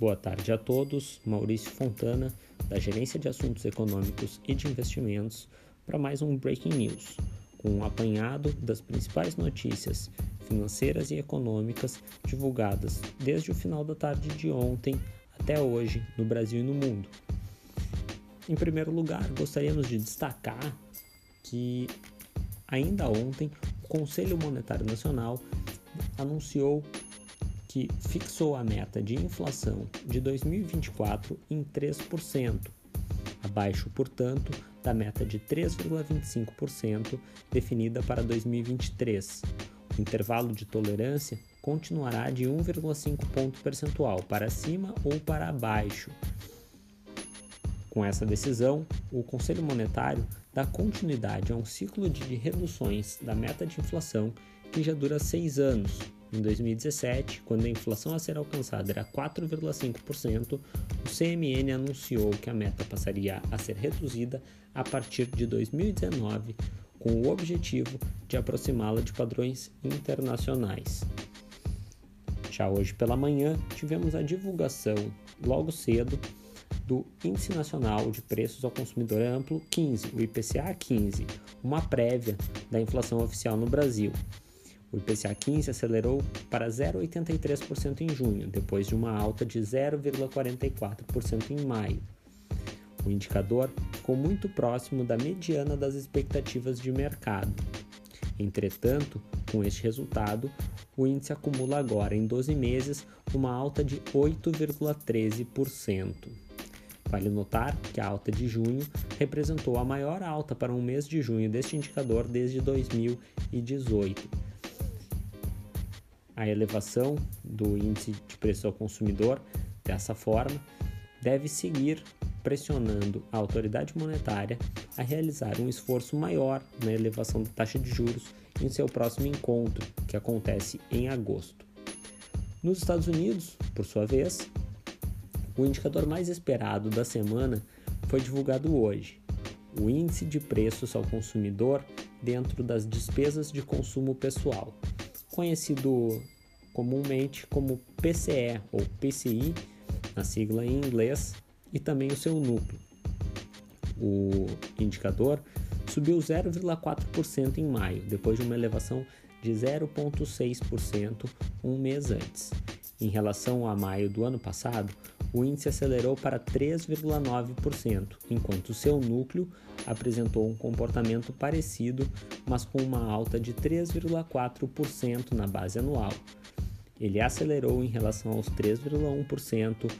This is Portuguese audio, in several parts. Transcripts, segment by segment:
Boa tarde a todos. Maurício Fontana, da Gerência de Assuntos Econômicos e de Investimentos, para mais um Breaking News, com um apanhado das principais notícias financeiras e econômicas divulgadas desde o final da tarde de ontem até hoje no Brasil e no mundo. Em primeiro lugar, gostaríamos de destacar que ainda ontem o Conselho Monetário Nacional anunciou que fixou a meta de inflação de 2024 em 3%, abaixo, portanto, da meta de 3,25% definida para 2023. O intervalo de tolerância continuará de 1,5 ponto percentual para cima ou para baixo. Com essa decisão, o Conselho Monetário dá continuidade a um ciclo de reduções da meta de inflação que já dura seis anos, em 2017, quando a inflação a ser alcançada era 4,5%, o CMN anunciou que a meta passaria a ser reduzida a partir de 2019, com o objetivo de aproximá-la de padrões internacionais. Já hoje pela manhã, tivemos a divulgação, logo cedo, do Índice Nacional de Preços ao Consumidor Amplo 15, o IPCA 15, uma prévia da inflação oficial no Brasil. O IPCA 15 acelerou para 0,83% em junho, depois de uma alta de 0,44% em maio. O indicador ficou muito próximo da mediana das expectativas de mercado. Entretanto, com este resultado, o índice acumula agora em 12 meses uma alta de 8,13%. Vale notar que a alta de junho representou a maior alta para um mês de junho deste indicador desde 2018 a elevação do índice de preço ao consumidor dessa forma deve seguir pressionando a autoridade monetária a realizar um esforço maior na elevação da taxa de juros em seu próximo encontro, que acontece em agosto. Nos Estados Unidos, por sua vez, o indicador mais esperado da semana foi divulgado hoje, o índice de preços ao consumidor dentro das despesas de consumo pessoal, conhecido comumente como PCE ou PCI, na sigla em inglês, e também o seu núcleo. O indicador subiu 0,4% em maio, depois de uma elevação de 0,6% um mês antes. Em relação a maio do ano passado, o índice acelerou para 3,9%, enquanto seu núcleo apresentou um comportamento parecido, mas com uma alta de 3,4% na base anual. Ele acelerou em relação aos 3,1%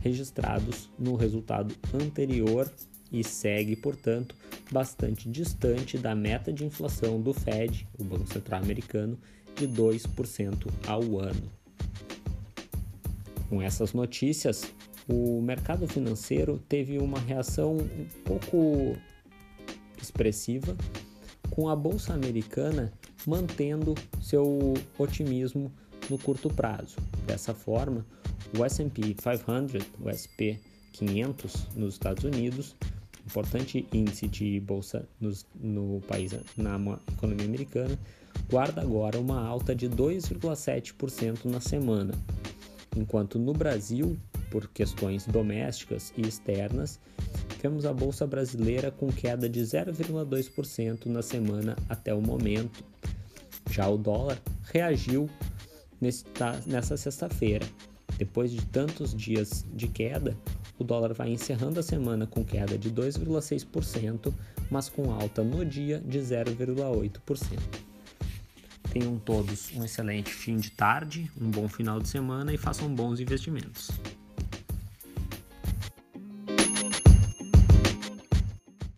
registrados no resultado anterior e segue, portanto, bastante distante da meta de inflação do Fed, o Banco Central Americano, de 2% ao ano. Com essas notícias, o mercado financeiro teve uma reação um pouco expressiva, com a bolsa americana mantendo seu otimismo no curto prazo. Dessa forma, o S&P 500, o SP 500 nos Estados Unidos, importante índice de bolsa no país, na economia americana, guarda agora uma alta de 2,7% na semana, enquanto no Brasil, por questões domésticas e externas, vemos a bolsa brasileira com queda de 0,2% na semana até o momento. Já o dólar reagiu nessa sexta-feira. Depois de tantos dias de queda, o dólar vai encerrando a semana com queda de 2,6%, mas com alta no dia de 0,8%. Tenham todos um excelente fim de tarde, um bom final de semana e façam bons investimentos.